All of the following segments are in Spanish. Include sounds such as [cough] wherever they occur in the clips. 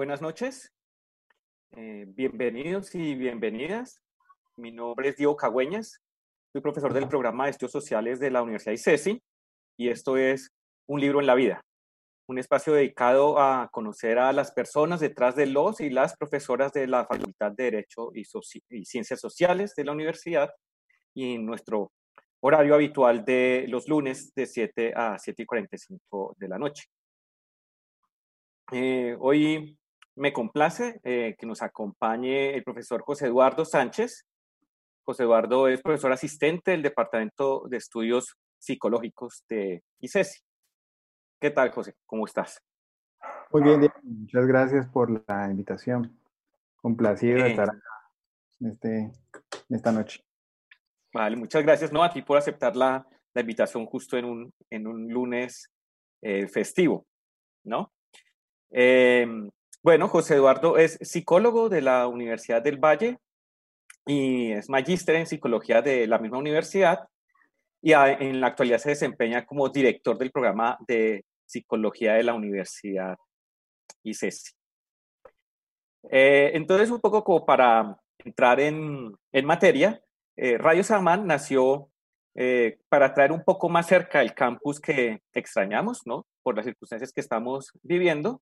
buenas noches. Eh, bienvenidos y bienvenidas. Mi nombre es Diego Cagüeñas. Soy profesor del programa de estudios sociales de la Universidad ICESI y esto es Un libro en la vida, un espacio dedicado a conocer a las personas detrás de los y las profesoras de la Facultad de Derecho y, y Ciencias Sociales de la universidad y nuestro horario habitual de los lunes de 7 a 7 y 45 de la noche. Eh, hoy me complace eh, que nos acompañe el profesor José Eduardo Sánchez. José Eduardo es profesor asistente del Departamento de Estudios Psicológicos de ICESI. ¿Qué tal, José? ¿Cómo estás? Muy bien, Diego. Muchas gracias por la invitación. Complacido de estar acá este, esta noche. Vale, muchas gracias, no, a ti por aceptar la, la invitación justo en un, en un lunes eh, festivo, ¿no? Em, bueno, José Eduardo es psicólogo de la Universidad del Valle y es magíster en psicología de la misma universidad y en la actualidad se desempeña como director del programa de psicología de la Universidad ICESI. Eh, entonces, un poco como para entrar en, en materia, eh, Radio Samán nació eh, para traer un poco más cerca el campus que extrañamos, ¿no? Por las circunstancias que estamos viviendo.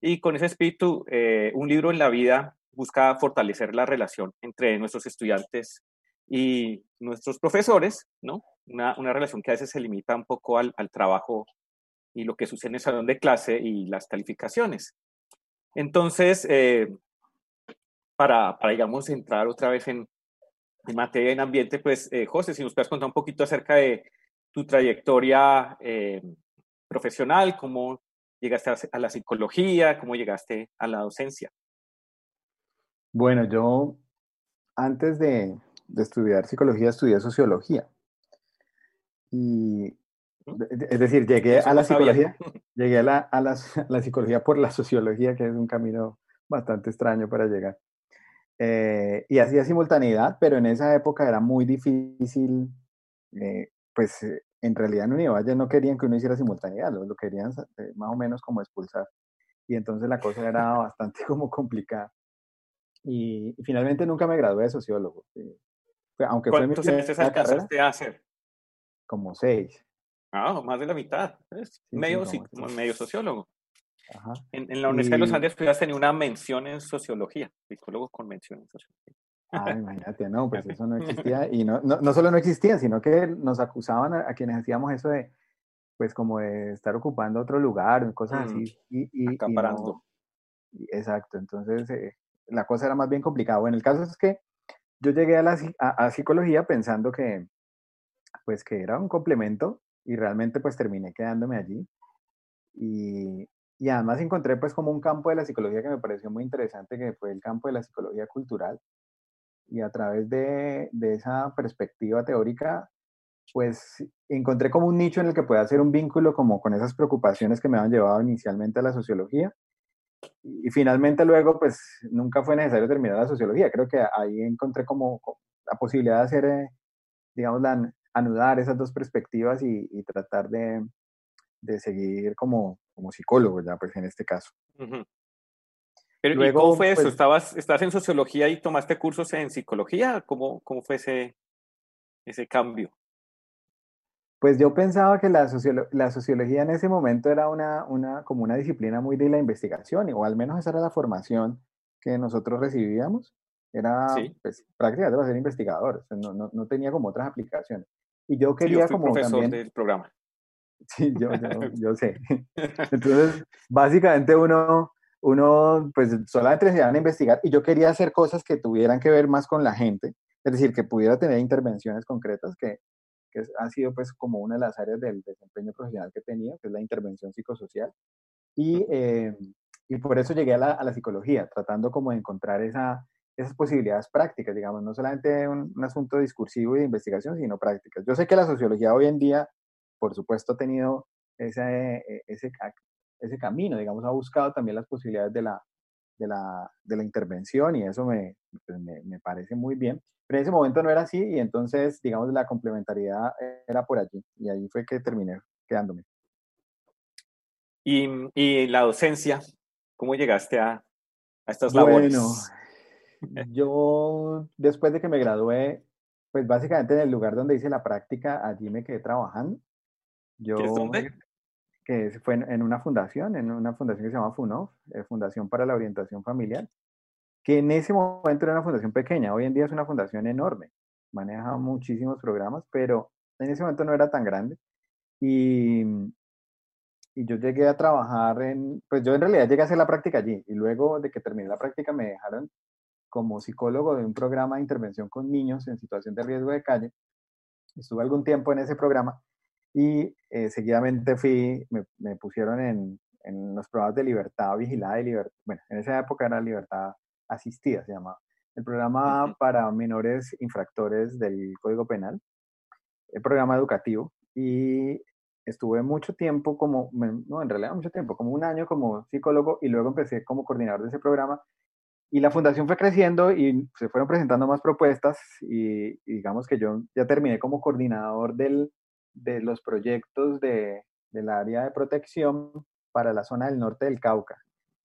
Y con ese espíritu, eh, un libro en la vida busca fortalecer la relación entre nuestros estudiantes y nuestros profesores, ¿no? Una, una relación que a veces se limita un poco al, al, trabajo y lo que sucede en el salón de clase y las calificaciones. Entonces, para, para, digamos, entrar otra vez en, en materia en ambiente, pues eh, José, si nos puedes contar un poquito acerca de tu trayectoria eh, profesional, cómo llegaste a la psicología, cómo llegaste a la docencia. Bueno, yo antes de, de estudiar psicología estudié sociología. Y es decir, llegué a la psicología, [laughs] llegué a la, a, la, a [laughs] la, psicología por la sociología, que es un camino bastante extraño para llegar. Eh, y hacía simultaneidad, pero en esa época era muy difícil, eh, pues eh, en realidad en Univalle no querían que uno hiciera simultaneidad, lo, lo querían eh, más o menos como expulsar. Y entonces la cosa era [laughs] bastante como complicada. Y, y finalmente nunca me gradué de sociólogo. aunque fue mi semestres alcanzaste a hacer? Como seis. Ah, más de la mitad. Sí, medio, sí, como, medio sociólogo. En, en, la Universidad y... de los Andes tú has tenido una mención en sociología, psicólogo con mención en sociología. Ah, imagínate, no, pues eso no existía. [laughs] Y no, no, no solo no existía, sino que nos acusaban a, a, quienes hacíamos eso de, pues como de estar ocupando otro lugar, cosas mm. así. Y, y, Acaparando. Y no, exacto, entonces eh, la cosa era más bien complicada. Bueno, el caso es que yo llegué a, la, a, a psicología pensando que, pues que era un complemento y realmente pues terminé quedándome allí. Y, y además encontré pues como un campo de la psicología que me pareció muy interesante, que fue el campo de la psicología cultural. Y a través de, de esa perspectiva teórica, pues encontré como un nicho en el que pueda hacer un vínculo como con esas preocupaciones que me habían llevado inicialmente a la sociología. Y, finalmente luego pues nunca fue necesario terminar la sociología. Creo que ahí encontré como la posibilidad de hacer, eh, digamos, la, anudar esas dos perspectivas y, y tratar de, de seguir como, como psicólogo ya, pues en este caso. Uh -huh. Pero, Luego, ¿y cómo fue eso? Pues, ¿Estabas, ¿Estás en sociología y tomaste cursos en psicología? ¿Cómo, cómo fue ese, ese cambio? Pues yo pensaba que la, sociolo la sociología en ese momento era una, una, como una disciplina muy de la investigación, o al menos esa era la formación que nosotros recibíamos. Era ¿Sí? pues, prácticamente para ser investigador, no, no, no, tenía como otras aplicaciones. Y yo quería sí, yo como profesor también... del programa. [laughs] Sí, yo, yo, yo sé. [laughs] Entonces, básicamente uno, uno, pues solamente se iban a investigar y yo quería hacer cosas que tuvieran que ver más con la gente, es decir, que pudiera tener intervenciones concretas, que, que ha sido pues como una de las áreas del desempeño profesional que he tenido, que es la intervención psicosocial. Y, eh, y por eso llegué a la, a la, psicología, tratando como de encontrar esa, esas posibilidades prácticas, digamos, no solamente un, un asunto discursivo y de investigación, sino prácticas. Yo sé que la sociología hoy en día por supuesto, ha tenido ese, eh, ese, ese camino, digamos, ha buscado también las posibilidades de la, de la, de la intervención y eso me, pues me, me, parece muy bien. Pero en ese momento no era así y entonces, digamos, la complementariedad era por allí y ahí fue que terminé quedándome. Y, y la docencia, ¿Cómo llegaste a, a estas labores? Bueno, yo después de que me gradué, pues básicamente en el lugar donde hice la práctica, allí me quedé trabajando. Yo, ¿Qué es dónde? Fue en, una fundación, en una fundación que se llama FUNOF, eh, Fundación para la Orientación Familiar, que en ese momento era una fundación pequeña, hoy en día es una fundación enorme, maneja muchísimos programas, pero en ese momento no era tan grande. Y, y yo llegué a trabajar en, pues yo en realidad llegué a hacer la práctica allí y luego de que terminé la práctica me dejaron como psicólogo de un programa de intervención con niños en situación de riesgo de calle. Estuve algún tiempo en ese programa y eh, seguidamente fui, me, me pusieron en, en, los programas de libertad vigilada y libertad, bueno, en esa época era libertad asistida, se llamaba, el programa para menores infractores del Código Penal, el programa educativo, y estuve mucho tiempo como, no, en realidad mucho tiempo, como un año como psicólogo y luego empecé como coordinador de ese programa y la fundación fue creciendo y se fueron presentando más propuestas y, digamos que yo ya terminé como coordinador del, de los proyectos de, del área de protección para la zona del norte del Cauca.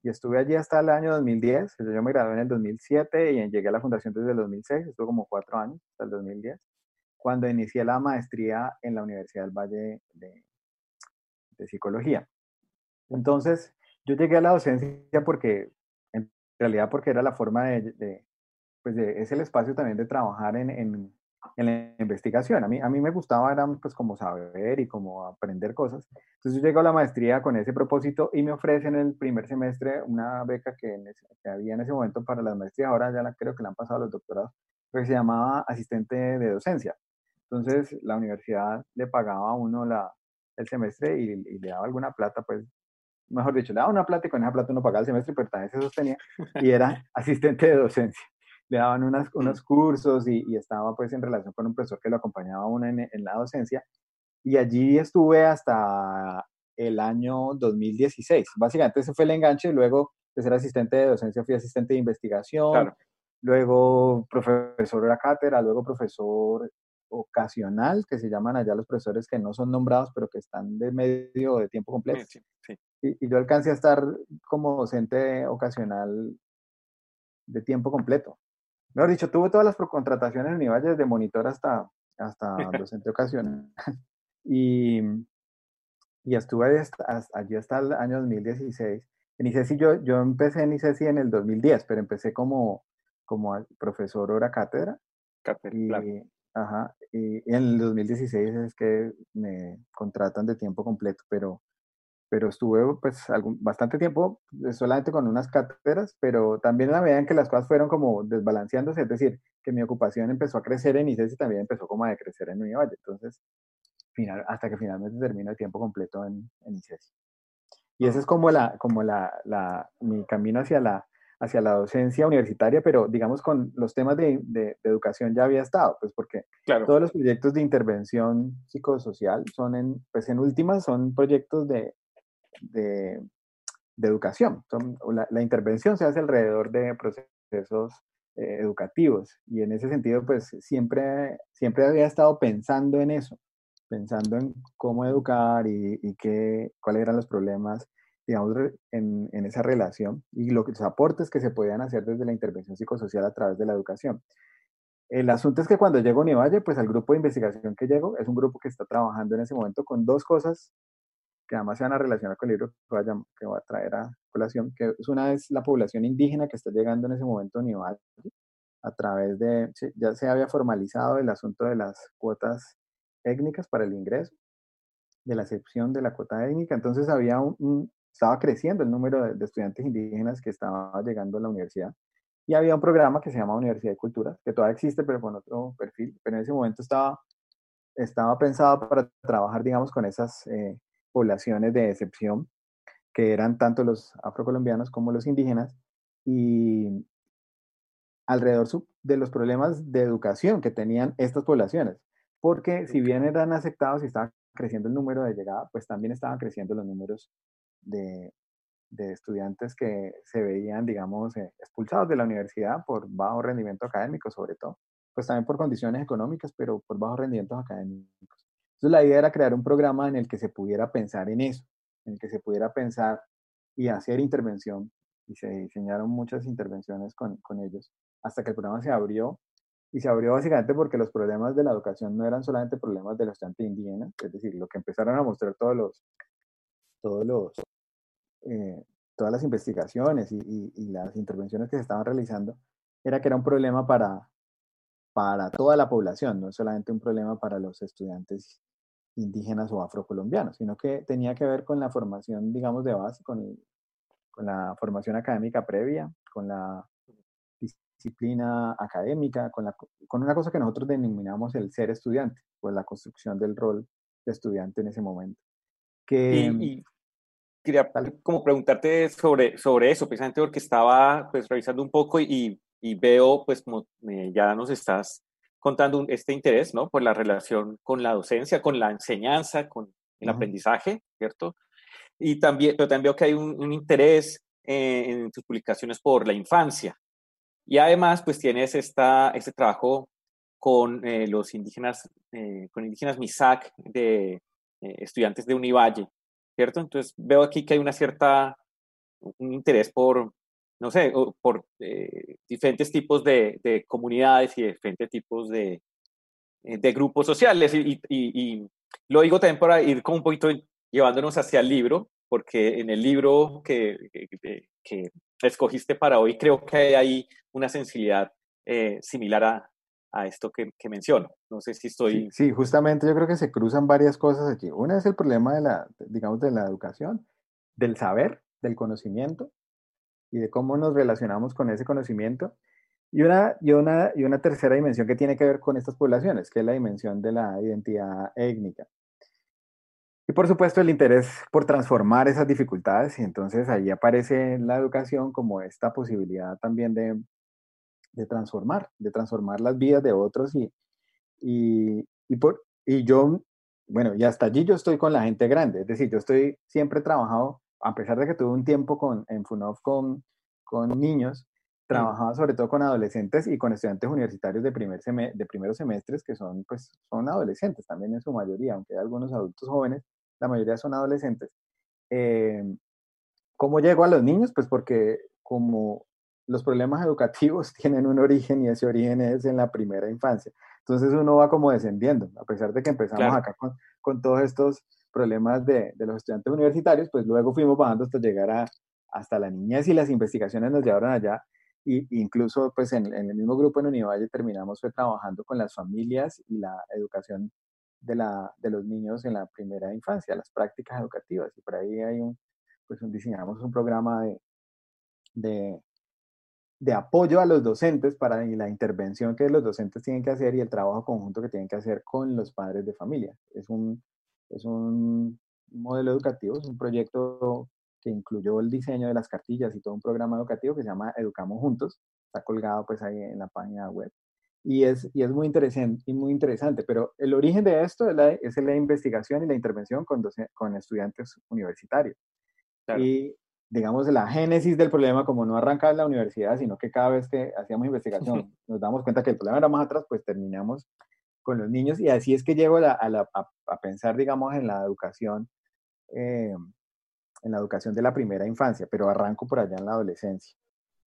Y estuve allí hasta el año 2010, yo me gradué en el 2007 y llegué a la fundación desde el 2006, estuve como cuatro años, hasta el 2010, cuando inicié la maestría en la Universidad del Valle de, de Psicología. Entonces, yo llegué a la docencia porque realidad porque era la forma de, pues es el espacio también de trabajar en, en, la investigación. A mí, a mí me gustaba, era pues como saber y como aprender cosas. Entonces yo llego a la maestría con ese propósito y me ofrecen el primer semestre una beca que, que había en ese momento para las maestrías, ahora ya la, creo que la han pasado a los doctorados, que se llamaba asistente de docencia. Entonces la universidad le pagaba a uno la, el semestre y, y, le daba alguna plata, pues mejor dicho, le daba una plata y con esa plata uno pagaba el semestre, pero también se sostenía y era [laughs] asistente de docencia. Le daban unas, unos cursos y, y, estaba pues en relación con un profesor que lo acompañaba a uno en, en, la docencia. Y allí estuve hasta el año 2016. Básicamente ese fue el enganche. Luego de ser asistente de docencia fui asistente de investigación. Luego profesor de la cátedra, luego profesor ocasional, que se llaman allá los profesores que no son nombrados, pero que están de medio de tiempo completo. Sí, sí. Y, yo alcancé a estar como docente ocasional de tiempo completo. Mejor dicho, tuve todas las contrataciones en Univalle, desde monitor hasta, hasta [laughs] docente ocasional. y, y estuve allí hasta el año 2016. En ICESI yo, yo empecé en ICESI en el 2010, pero empecé como, como profesor hora cátedra. Cátedra, y, Ajá, y, en el 2016 es que me contratan de tiempo completo, pero, pero estuve pues algún, bastante tiempo eh, solamente con unas cátedras, pero también la medida en que las cosas fueron como desbalanceándose, es decir, que mi ocupación empezó a crecer en ICES y también empezó como a decrecer en Univalle, entonces, final, hasta que finalmente termino de tiempo completo en, en ICES. Y ese es como, la, como la, la, mi camino hacia la, hacia la docencia universitaria, pero digamos con los temas de, de, educación ya había estado, pues porque todos los proyectos de intervención psicosocial son en, pues en últimas son proyectos de, de, educación. La, intervención se hace alrededor de procesos eh, educativos y en ese sentido pues siempre, siempre había estado pensando en eso, pensando en cómo educar y, qué, cuáles eran los problemas digamos, en, en, esa relación y los aportes que se podían hacer desde la intervención psicosocial a través de la educación. El asunto es que cuando llego a Univalle, pues al grupo de investigación que llego, es un grupo que está trabajando en ese momento con dos cosas que además se van a relacionar con el libro que voy a, que voy a traer a colación, que es una es la población indígena que está llegando en ese momento a Univalle, a través de, ya se había formalizado el asunto de las cuotas étnicas para el ingreso, de la excepción de la cuota étnica, entonces había un, estaba creciendo el número de, estudiantes indígenas que estaba llegando a la universidad. Y había un programa que se llama Universidad de Culturas, que todavía existe, pero con otro perfil. Pero en ese momento estaba, estaba pensado para trabajar, digamos, con esas eh, poblaciones de excepción, que eran tanto los afrocolombianos como los indígenas, y alrededor de los problemas de educación que tenían estas poblaciones. Porque si bien eran aceptados y estaba creciendo el número de llegada, pues también estaban creciendo los números de, estudiantes que se veían, digamos, eh, expulsados de la universidad por bajo rendimiento académico, sobre todo, pues también por condiciones económicas, pero por bajos rendimientos académicos. La idea era crear un programa en el que se pudiera pensar en eso, en el que se pudiera pensar y hacer intervención y se diseñaron muchas intervenciones con, con ellos hasta que el programa se abrió y se abrió básicamente porque los problemas de la educación no eran solamente problemas de los estudiantes indígenas, es decir, lo que empezaron a mostrar todos los, todos los, eh, todas las investigaciones y, y, las intervenciones que se estaban realizando, era que era un problema para, para toda la población, no solamente un problema para los estudiantes indígenas o afrocolombianos, sino que tenía que ver con la formación, digamos, de base, con, con la formación académica previa, con la disciplina académica, con, la, con una cosa que nosotros denominamos el ser estudiante, pues la construcción del rol de estudiante en ese momento. Que, y, quería como preguntarte sobre, sobre eso, precisamente porque estaba pues revisando un poco y, y veo pues como ya nos estás contando este interés, ¿no? Por la relación con la docencia, con la enseñanza, con el aprendizaje, ¿cierto? Y también, pero también veo que hay un, interés eh, en tus publicaciones por la infancia, y además, pues tienes esta, este trabajo con eh, los indígenas, eh, con indígenas MISAC de estudiantes de Univalle, ¿cierto? Entonces veo aquí que hay una cierta, un interés por, no sé, por diferentes tipos de, de, comunidades y diferentes tipos de, de grupos sociales. Y, y, lo digo también para ir como un poquito llevándonos hacia el libro, porque en el libro que, que escogiste para hoy, creo que hay ahí una sensibilidad eh, similar a, a esto que, que, menciono. No sé si estoy... Sí, justamente yo creo que se cruzan varias cosas aquí. Una es el problema de la, digamos, de la educación, del saber, del conocimiento y de cómo nos relacionamos con ese conocimiento. Y una, y, una, y una tercera dimensión que tiene que ver con estas poblaciones, que es la dimensión de la identidad étnica. Y por supuesto el interés por transformar esas dificultades y entonces ahí aparece la educación como esta posibilidad también de, de transformar, de transformar las vidas de otros y, y, y, por, y yo, bueno, y hasta allí yo estoy con la gente grande, es decir, yo estoy siempre trabajado, a pesar de que tuve un tiempo con, en FUNOF con, con niños, trabajaba sobre todo con adolescentes y con estudiantes universitarios de, primer de primeros semestres que son, pues, son adolescentes también en su mayoría, aunque hay algunos adultos jóvenes, la mayoría son adolescentes. Eh, ¿Cómo llego a los niños? Pues porque como los problemas educativos [laughs] tienen un origen y ese origen es en la primera infancia. Entonces uno va como descendiendo, a pesar de que empezamos acá con, con, todos estos problemas de, de, los estudiantes universitarios, pues luego fuimos bajando hasta llegar a, hasta la niñez y las investigaciones nos llevaron allá. Y incluso pues en, en el mismo grupo en Univalle terminamos fue trabajando con las familias y la educación de, la, de los niños en la primera infancia, las prácticas educativas. Y por ahí hay un, pues un, diseñamos un programa de, de, de apoyo a los docentes para la intervención que los docentes tienen que hacer y el trabajo conjunto que tienen que hacer con los padres de familia. Es un, es un modelo educativo, es un proyecto que incluyó el diseño de las cartillas y todo un programa educativo que se llama Educamos Juntos. Está colgado pues ahí en la página web y es, y es muy, interesante, y muy interesante, pero el origen de esto es la, es la investigación y la intervención con, con estudiantes universitarios. Y digamos, la génesis del problema, como no arranca en la universidad, sino que cada vez que hacíamos investigación [laughs] nos damos cuenta que el problema era más atrás, pues terminamos con los niños y así es que llego a, a, pensar, digamos, en la educación, eh, en la educación de la primera infancia, pero arranco por allá en la adolescencia.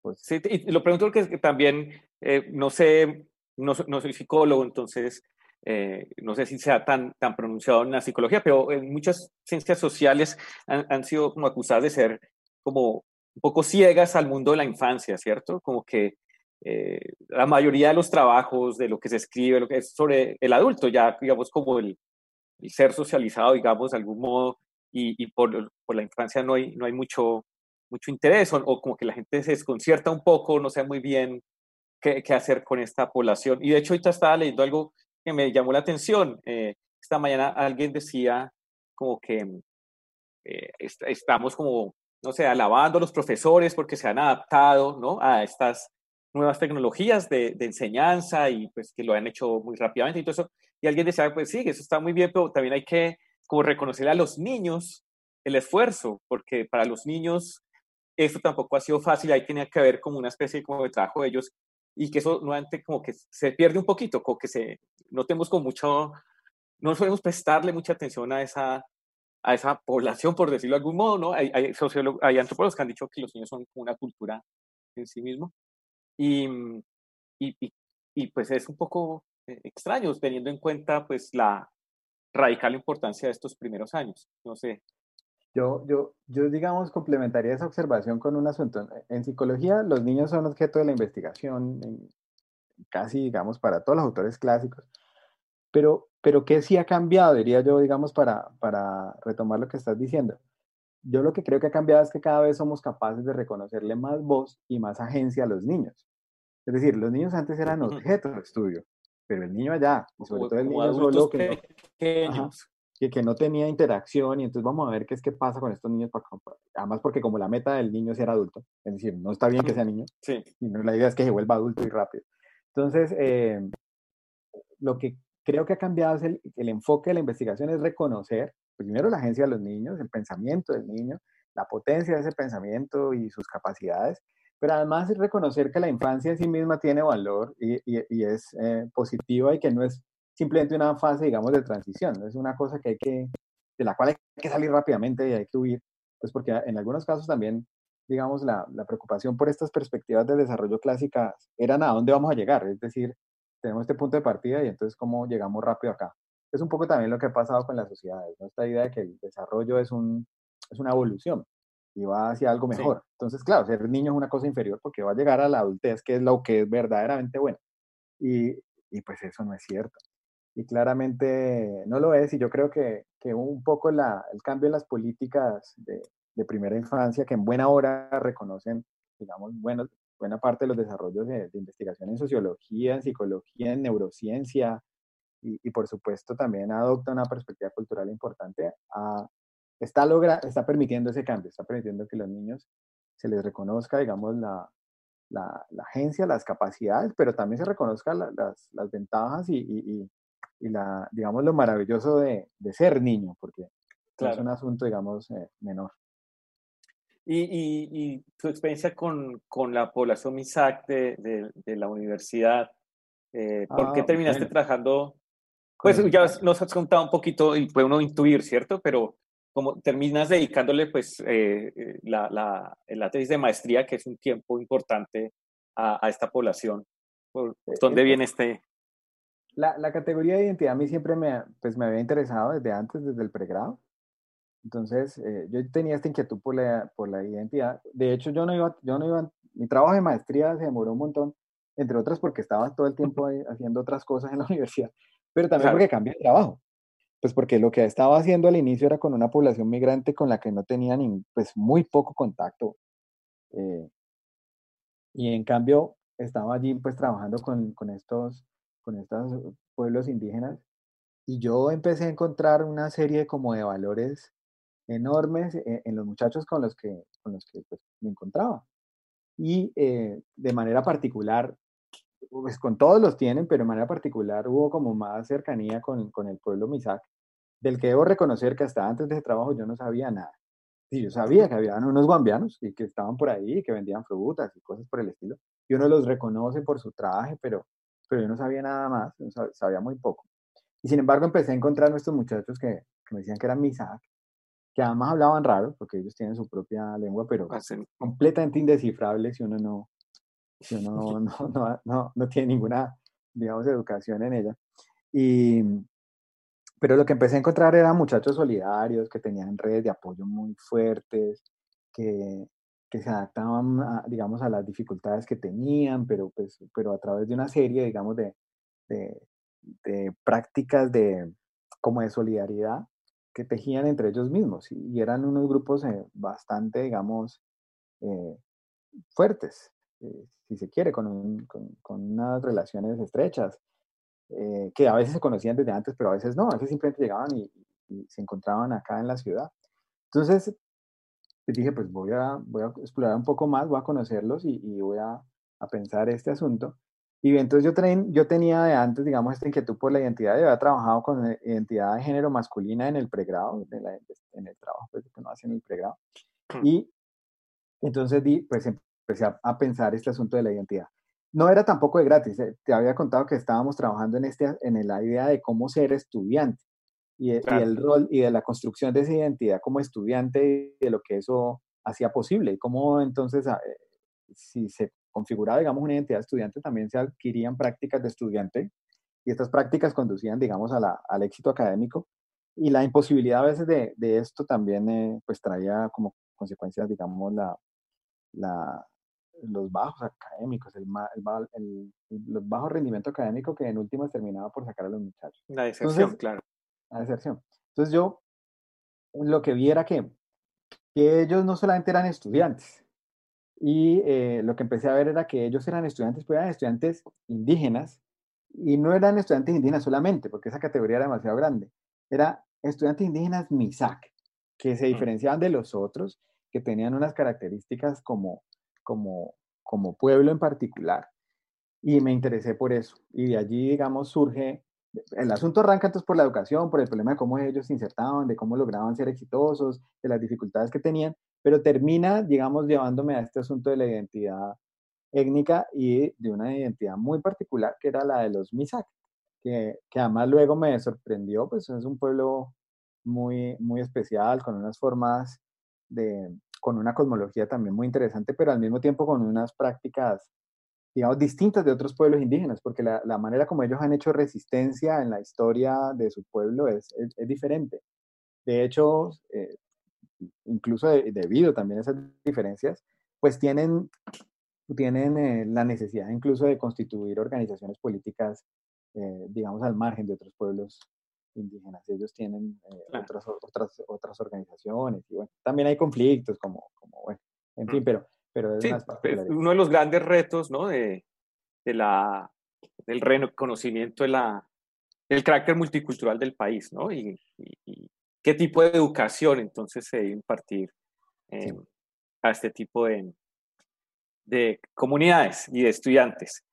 Pues, sí, y lo pregunto porque también, eh, no sé, no, no soy psicólogo, entonces eh, no sé si sea tan, tan pronunciado en la psicología, pero en muchas ciencias sociales han, han, sido como acusadas de ser como un poco ciegas al mundo de la infancia, ¿cierto? Como que eh, la mayoría de los trabajos, de lo que se escribe, lo que es sobre el adulto, ya digamos como el, el ser socializado, digamos, de algún modo, y, y por, por, la infancia no hay, no hay mucho, mucho interés, o, o, como que la gente se desconcierta un poco, no sé muy bien qué, hacer con esta población. Y de hecho, ahorita estaba leyendo algo que me llamó la atención. Eh, esta mañana alguien decía como que eh, estamos como, no sé, alabando a los profesores porque se han adaptado ¿no? a estas nuevas tecnologías de, de, enseñanza y pues que lo han hecho muy rápidamente y todo eso. Y alguien decía, pues sí, eso está muy bien, pero también hay que como reconocer a los niños el esfuerzo, porque para los niños esto tampoco ha sido fácil, ahí tenía que haber como una especie como de trabajo de ellos y que eso nuevamente como que se pierde un poquito, como que se, no tenemos como mucho, no solemos prestarle mucha atención a esa, a esa población, por decirlo de algún modo, ¿no? Hay, hay, hay antropólogos que han dicho que los niños son una cultura en sí mismo. Y, y, y, pues es un poco eh, extraño teniendo en cuenta pues la radical importancia de estos primeros años. No sé. Yo, yo, yo, digamos, complementaría esa observación con un asunto. En psicología, los niños son objeto de la investigación, casi, digamos, para todos los autores clásicos. Pero, pero ¿qué sí ha cambiado, diría yo, digamos, para, para retomar lo que estás diciendo? Yo lo que creo que ha cambiado es que cada vez somos capaces de reconocerle más voz y más agencia a los niños. Es decir, los niños antes eran objeto de estudio, pero el niño allá, y sobre todo el niño solo que no, que, que no, tenía interacción, y entonces vamos a ver qué es que pasa con estos niños, además porque como la meta del niño es ser adulto, es decir, no está bien que sea niño, sí. sino la idea es que se vuelva adulto y rápido. Entonces, eh, lo que creo que ha cambiado es el, el, enfoque de la investigación, es reconocer primero la agencia de los niños, el pensamiento del niño, la potencia de ese pensamiento y sus capacidades, pero además reconocer que la infancia en sí misma tiene valor y, y, es eh, positiva y que no es simplemente una fase, digamos, de transición, es una cosa que hay que, de la cual hay que salir rápidamente y hay que huir, pues porque en algunos casos también, digamos, la, la preocupación por estas perspectivas de desarrollo clásicas eran a dónde vamos a llegar, es decir, tenemos este punto de partida y entonces cómo llegamos rápido acá. Es un poco también lo que ha pasado con las sociedades, ¿no? esta idea de que el desarrollo es, un, es una evolución y va hacia algo mejor. Entonces, claro, ser niño es una cosa inferior porque va a llegar a la adultez, que es lo que es verdaderamente bueno. Y, y pues eso no es cierto. Y claramente no lo es, y yo creo que, que un poco la, el cambio en las políticas de, de primera infancia, que en buena hora reconocen, digamos, buena parte de los desarrollos de, investigación en sociología, en psicología, en neurociencia y, por supuesto también adopta una perspectiva cultural importante, está, logra, está permitiendo ese cambio, está permitiendo que los niños se les reconozca, digamos, la, la, agencia, las capacidades, pero también se reconozcan las, las, ventajas y, y, y, la, digamos, lo maravilloso de, de ser niño, porque es un asunto, digamos, eh, menor. Y, y, tu experiencia con, con la población MISAC de, de, la universidad, eh, ¿por qué ah, terminaste trabajando? Pues ya nos has contado un poquito y puede uno intuir, ¿cierto? Pero como terminas dedicándole pues eh, eh, la, la, la, tesis de maestría, que es un tiempo importante a, a esta población. ¿Por dónde viene este? La, la, categoría de identidad a mí siempre me, pues, me había interesado desde antes, desde el pregrado. Entonces, eh, yo tenía esta inquietud por la, por la identidad. De hecho, yo no iba, yo no iba, mi trabajo de maestría se demoró un montón, entre otras porque estaba todo el tiempo [laughs] haciendo otras cosas en la [laughs] universidad, pero también porque cambié de trabajo. Pues porque lo que estaba haciendo al inicio era con una población migrante con la que no tenía ni, pues muy poco contacto. Eh, y en cambio, estaba allí pues trabajando con, con, estos, con estos pueblos indígenas y yo empecé a encontrar una serie como de valores enormes eh, en, los muchachos con los que, con los que pues, me encontraba. Y eh, de manera particular, pues con todos los tienen, pero de manera particular hubo como más cercanía con, con el pueblo Misak, del que debo reconocer que hasta antes de ese trabajo yo no sabía nada. Sí, yo sabía que había unos guambianos y que estaban por ahí, que vendían frutas y cosas por el estilo. Y uno los reconoce por su traje, pero, pero yo no sabía nada más, sabía muy poco. Y sin embargo empecé a encontrar a estos muchachos que, que me decían que eran Misak, que además hablaban raro, porque ellos tienen su propia lengua, pero completamente indescifrable si uno no, si [laughs] uno no, no, no, no, tiene ninguna, digamos, educación en ella. Y, pero lo que empecé a encontrar eran muchachos solidarios que tenían redes de apoyo muy fuertes, que, que se adaptaban, a, digamos, a las dificultades que tenían, pero, pues, pero a través de una serie, digamos, de, de, de prácticas de, como de solidaridad que tejían entre ellos mismos y, eran unos grupos eh, bastante, digamos, eh, fuertes, eh, si se quiere, con, con, unas relaciones estrechas, que a veces se conocían desde antes, pero a veces no, a veces simplemente llegaban y, se encontraban acá en la ciudad. Entonces, dije, pues voy a, voy a explorar un poco más, voy a conocerlos y, y voy a, a, pensar este asunto. Y entonces yo, yo tenía de antes, digamos, esta inquietud por la identidad, yo había trabajado con identidad de género masculina en el pregrado, en el trabajo pues, que no hacía en el pregrado. Mm. Y entonces di, pues empecé a, pensar este asunto de la identidad. No era tampoco de gratis, eh, te había contado que estábamos trabajando en, este, en la idea de cómo ser estudiante. y, el rol y de la construcción de esa identidad como estudiante y de lo que eso hacía posible y cómo entonces ah, eh, si se configuraba digamos una identidad de estudiante también se adquirían prácticas de estudiante y estas prácticas conducían digamos al éxito académico y la imposibilidad a veces de, de esto también eh, pues traía como consecuencias digamos la, la, los bajos académicos, el, el, los bajos rendimiento académico que en últimas terminaba por sacar a los muchachos. La deserción, claro. La deserción. Entonces yo lo que vi era que, que ellos no solamente eran estudiantes, y eh, lo que empecé a ver era que ellos eran estudiantes, pero eran estudiantes indígenas, y no eran estudiantes indígenas solamente, porque esa categoría era demasiado grande, era estudiantes indígenas MISAC, que se mm. diferenciaban de los otros, que tenían unas características como como, como pueblo en particular. Y me interesé por eso. Y de allí, digamos, surge, el asunto arranca entonces por la educación, por el problema de cómo ellos se insertaban, de cómo lograban ser exitosos, de las dificultades que tenían, pero termina, digamos, llevándome a este asunto de la identidad étnica y de una identidad muy particular que era la de los Misak, que, que además luego me sorprendió, pues es un pueblo muy, muy especial, con unas formas de, con una cosmología también muy interesante, pero al mismo tiempo con unas prácticas, digamos, distintas de otros pueblos indígenas, porque la, la manera como ellos han hecho resistencia en la historia de su pueblo es, es, diferente. De hecho, eh, incluso debido también a esas diferencias, pues tienen, tienen eh, la necesidad incluso de constituir organizaciones políticas, eh, digamos, al margen de otros pueblos indígenas. Ellos tienen eh, otras, otras, otras organizaciones y bueno, también hay conflictos como, como bueno, en fin, pero, pero es uno de los grandes retos, ¿no? De, de la, del reconocimiento de la, del carácter multicultural del país, ¿no? Y, y, qué tipo de educación entonces se debe impartir a este tipo de, de comunidades y de estudiantes.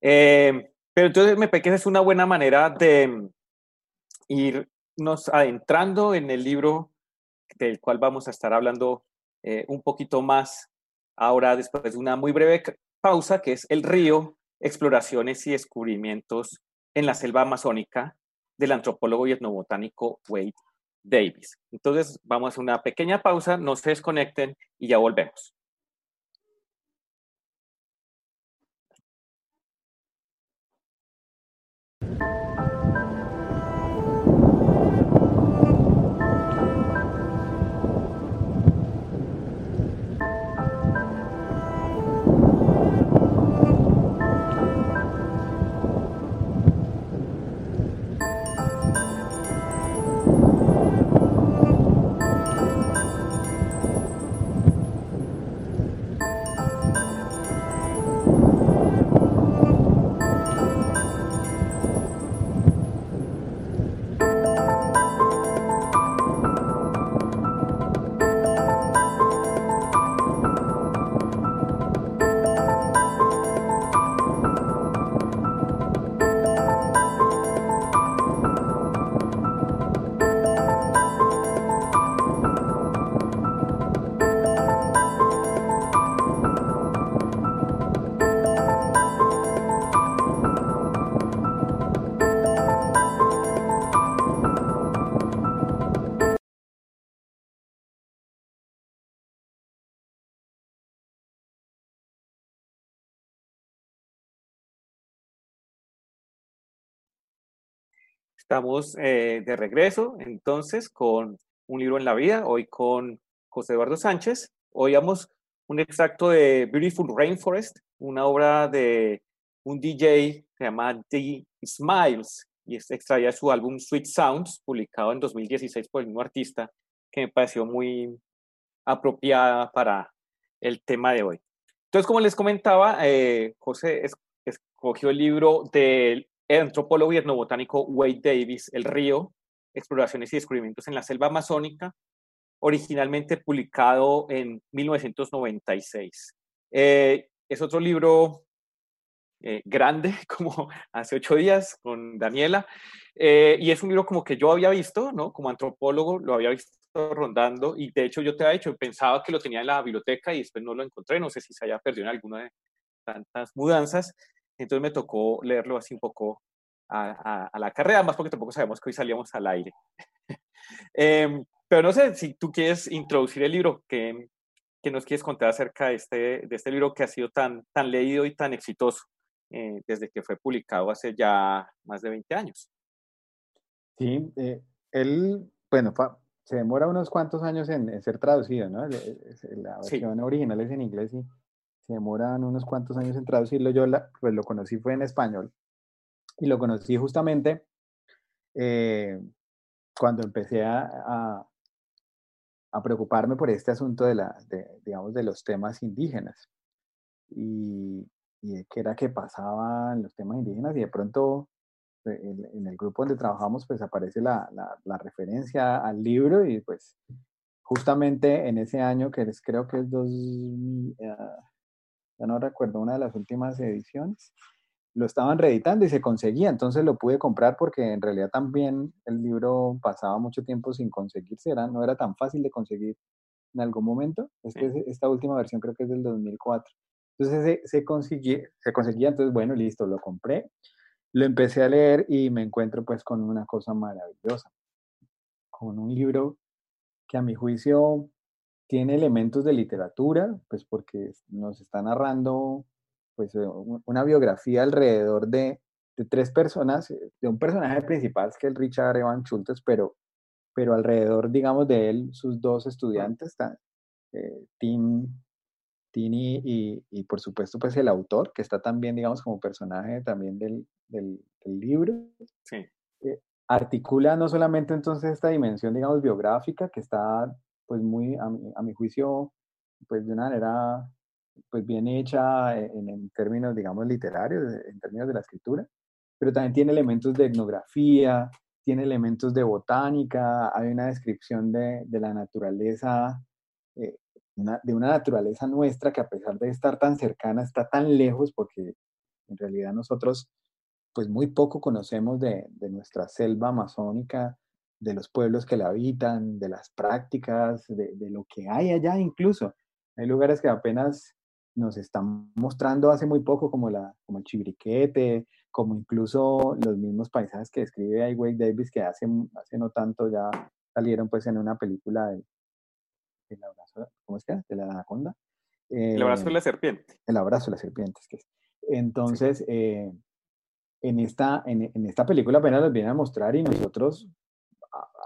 Eh, pero entonces me parece que es una buena manera de, irnos adentrando en el libro del cual vamos a estar hablando eh, un poquito más ahora después de una muy breve pausa, que es El río, exploraciones y descubrimientos en la selva amazónica del antropólogo y etnobotánico Wade Davis. Entonces vamos a una pequeña pausa, no se desconecten y ya volvemos. Estamos eh, de regreso entonces con un libro en la vida, hoy con José Eduardo Sánchez. Oíamos un extracto de Beautiful Rainforest, una obra de un DJ que se D. Smiles y extraía su álbum Sweet Sounds, publicado en 2016 por el mismo artista, que me pareció muy apropiada para el tema de hoy. Entonces, como les comentaba, eh, José escogió el libro del el antropólogo y etnobotánico Wade Davis, El río, exploraciones y descubrimientos en la selva amazónica, originalmente publicado en 1996. Eh, es otro libro eh, grande, [laughs] como hace ocho días, con Daniela, eh, y es un libro como que yo había visto, ¿no? Como antropólogo, lo había visto rondando, y de hecho yo te he dicho, pensaba que lo tenía en la biblioteca y después no lo encontré, no sé si se haya perdido en alguna de tantas mudanzas, entonces me tocó leerlo así un poco a, la carrera, más porque tampoco sabemos que hoy salíamos al aire. [laughs] Em, pero no sé si tú quieres introducir el libro, que, que, nos quieres contar acerca de este, de este libro que ha sido tan, tan leído y tan exitoso eh, desde que fue publicado hace ya más de 20 años. Sí, eh, él, bueno, se demora unos cuantos años en, ser traducido, ¿no? La versión original es en inglés y se demoran unos cuantos años en traducirlo. Yo pues lo conocí fue en español y lo conocí justamente eh, cuando empecé a, a, preocuparme por este asunto de, la, digamos, de los temas indígenas y, y qué era que pasaba en los temas indígenas y de pronto eh, en, el grupo donde trabajamos pues aparece la, la, referencia al libro y pues justamente en ese año que es, creo que es dos, ah, ya no recuerdo, una de las últimas ediciones, lo estaban reeditando y se conseguía, entonces lo pude comprar porque en realidad también el libro pasaba mucho tiempo sin conseguirse, era, no era tan fácil de conseguir en algún momento. Este, esta última versión creo que es del 2004. Entonces se, se, conseguía, se conseguía, entonces bueno, listo, lo compré, lo empecé a leer y me encuentro pues con una cosa maravillosa, con un libro que a mi juicio tiene elementos de literatura, pues porque nos está narrando pues eh, una biografía alrededor de, tres personas, eh, de un personaje principal que es el Richard Evan Schultes, pero, pero alrededor, digamos, de él, sus dos estudiantes, eh, Tim, Tini y, y, por supuesto, pues el autor, que está también, digamos, como personaje también del, del, libro. Sí. articula no solamente entonces esta dimensión, digamos, biográfica, que está, pues, muy, a mi, a mi juicio, pues, de una manera pues bien hecha en, términos, digamos, literarios, en términos de la escritura, pero también tiene elementos de etnografía, tiene elementos de botánica, hay una descripción de, de la naturaleza, eh, de una naturaleza nuestra que a pesar de estar tan cercana, está tan lejos, porque en realidad nosotros, pues muy poco conocemos de, de nuestra selva amazónica, de los pueblos que la habitan, de las prácticas, de, de, lo que hay allá incluso. Hay lugares que apenas nos están mostrando hace muy poco, como, la, como el chibriquete, como incluso los mismos paisajes que describe Ai Davis, que hace, hace no tanto ya salieron pues en una película de, abrazo, ¿cómo es que? De la anaconda. el abrazo de la eh, serpiente. El abrazo de la serpiente, es que Entonces, eh, en, esta, en, en, esta película apenas los vienen a mostrar y nosotros,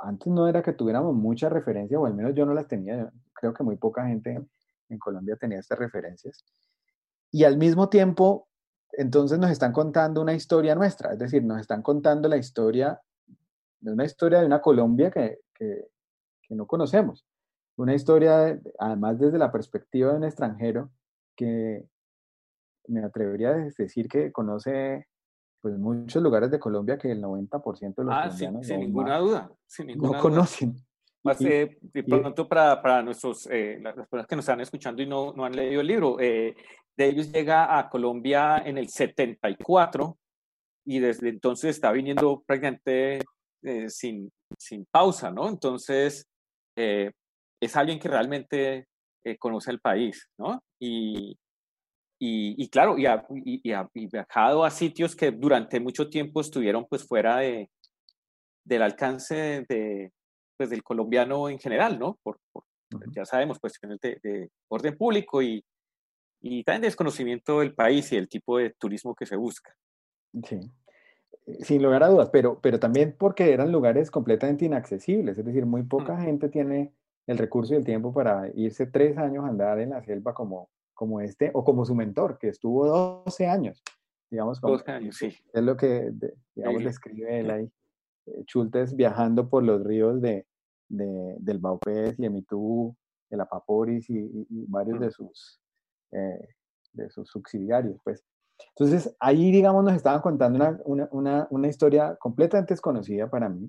antes no era que tuviéramos mucha referencia, o al menos yo no las tenía, creo que muy poca gente en Colombia tenía estas referencias. Y al mismo tiempo, entonces nos están contando una historia nuestra, es decir, nos están contando la historia de una historia de una Colombia que, que, no conocemos. Una historia, además desde la perspectiva de un extranjero, que me atrevería a decir que conoce pues muchos lugares de Colombia que el 90% de los ah, colombianos sin, ninguna duda, sin ninguna no conocen. Más de pronto para, para nuestros, eh, las personas que nos están escuchando y no, no han leído el libro, eh, Davis llega a Colombia en el 74 y desde entonces está viniendo prácticamente eh, sin, sin pausa, ¿no? Entonces, eh, es alguien que realmente conoce el país, ¿no? Y, y, y claro, y ha, y, ha, viajado a sitios que durante mucho tiempo estuvieron pues fuera de, del alcance de, pues, del colombiano en general, ¿no? Por, ya sabemos, cuestiones de, orden público y, y también desconocimiento del país y el tipo de turismo que se busca. Sí, eh, sin lugar a dudas, pero, pero también porque eran lugares completamente inaccesibles, es decir, muy poca gente tiene el recurso y el tiempo para irse tres años a andar en la selva como, como este, o como su mentor, que estuvo 12 años, digamos. 12 años, sí. Es lo que, digamos, describe él ahí. Eh, Chultes viajando por los ríos de, del Baupés y Emitú, el Apaporis y, y, varios de sus, eh, de sus subsidiarios, pues. Entonces, ahí, digamos, nos estaban contando una, una, una, una, historia completamente desconocida para mí,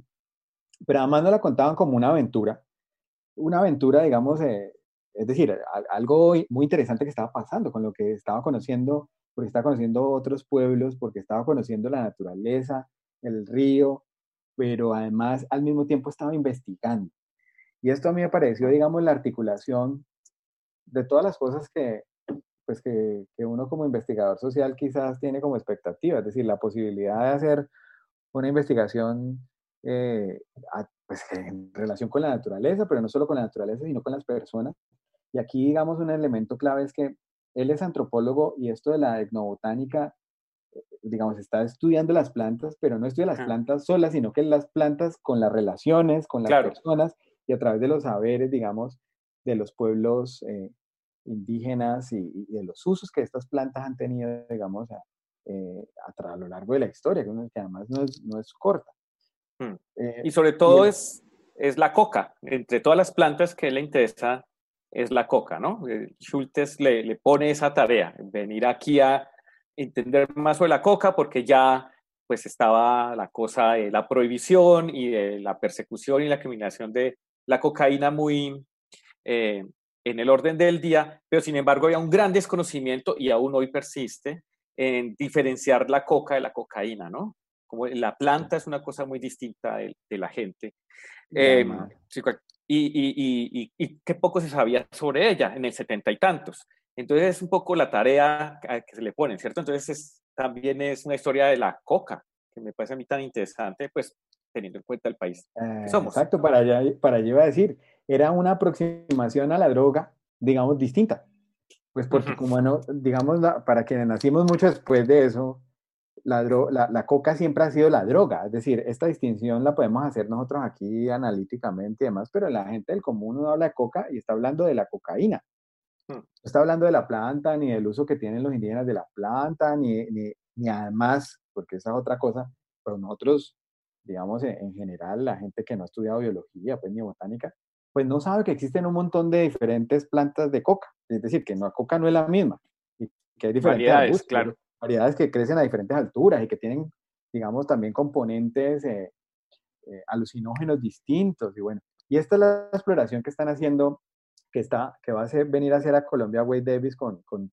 pero además nos la contaban como una aventura, una aventura, digamos, eh, es decir, algo muy interesante que estaba pasando con lo que estaba conociendo, porque estaba conociendo otros pueblos, porque estaba conociendo la naturaleza, el río, pero además al mismo tiempo estaba investigando. Y esto a mí me pareció, digamos, la articulación de todas las cosas que, pues que, que, uno como investigador social quizás tiene como expectativa, es decir, la posibilidad de hacer una investigación eh, pues, en relación con la naturaleza, pero no solo con la naturaleza, sino con las personas. Y aquí, digamos, un elemento clave es que él es antropólogo y esto de la etnobotánica, eh, digamos, está estudiando las plantas, pero no estudia las plantas solas, sino que las plantas con las relaciones, con las personas y a través de los saberes, digamos, de los pueblos eh, indígenas y, de los usos que estas plantas han tenido, digamos, a, eh, a, lo largo de la historia, que además no es, no es corta. Hmm. y sobre todo es, es la coca. Entre todas las plantas que le interesa es la coca, ¿no? Eh, Schultes le, le, pone esa tarea, venir aquí a entender más sobre la coca porque ya pues estaba la cosa de la prohibición y de la persecución y la criminalización de la cocaína muy eh, en el orden del día, pero sin embargo había un gran desconocimiento y aún hoy persiste en diferenciar la coca de la cocaína, ¿no? Como la planta es una cosa muy distinta de, la gente. Eh, y, y, qué poco se sabía sobre ella en el setenta y tantos. Entonces es un poco la tarea que se le pone, ¿cierto? Entonces también es una historia de la coca, que me parece a mí tan interesante, pues teniendo en cuenta el país que somos. Exacto, para allá, para allá iba a decir, era una aproximación a la droga, digamos, distinta. Pues porque como no, digamos, para quienes nacimos mucho después de eso, la, la, coca siempre ha sido la droga, es decir, esta distinción la podemos hacer nosotros aquí analíticamente y demás, pero la gente del común no habla de coca y está hablando de la cocaína. Hmm. No está hablando de la planta, ni del uso que tienen los indígenas de la planta, ni, ni, ni además, porque esa es otra cosa, pero nosotros, digamos, en, general, la gente que no ha estudiado biología, pues ni botánica, pues no sabe que existen un montón de diferentes plantas de coca, es decir, que no, coca no es la misma, y que hay diferentes claro variedades que crecen a diferentes alturas y que tienen, digamos, también componentes eh, eh, alucinógenos distintos. Y bueno, y esta es la exploración que están haciendo, que, está, que va a venir a hacer a Colombia Wade Davis con, con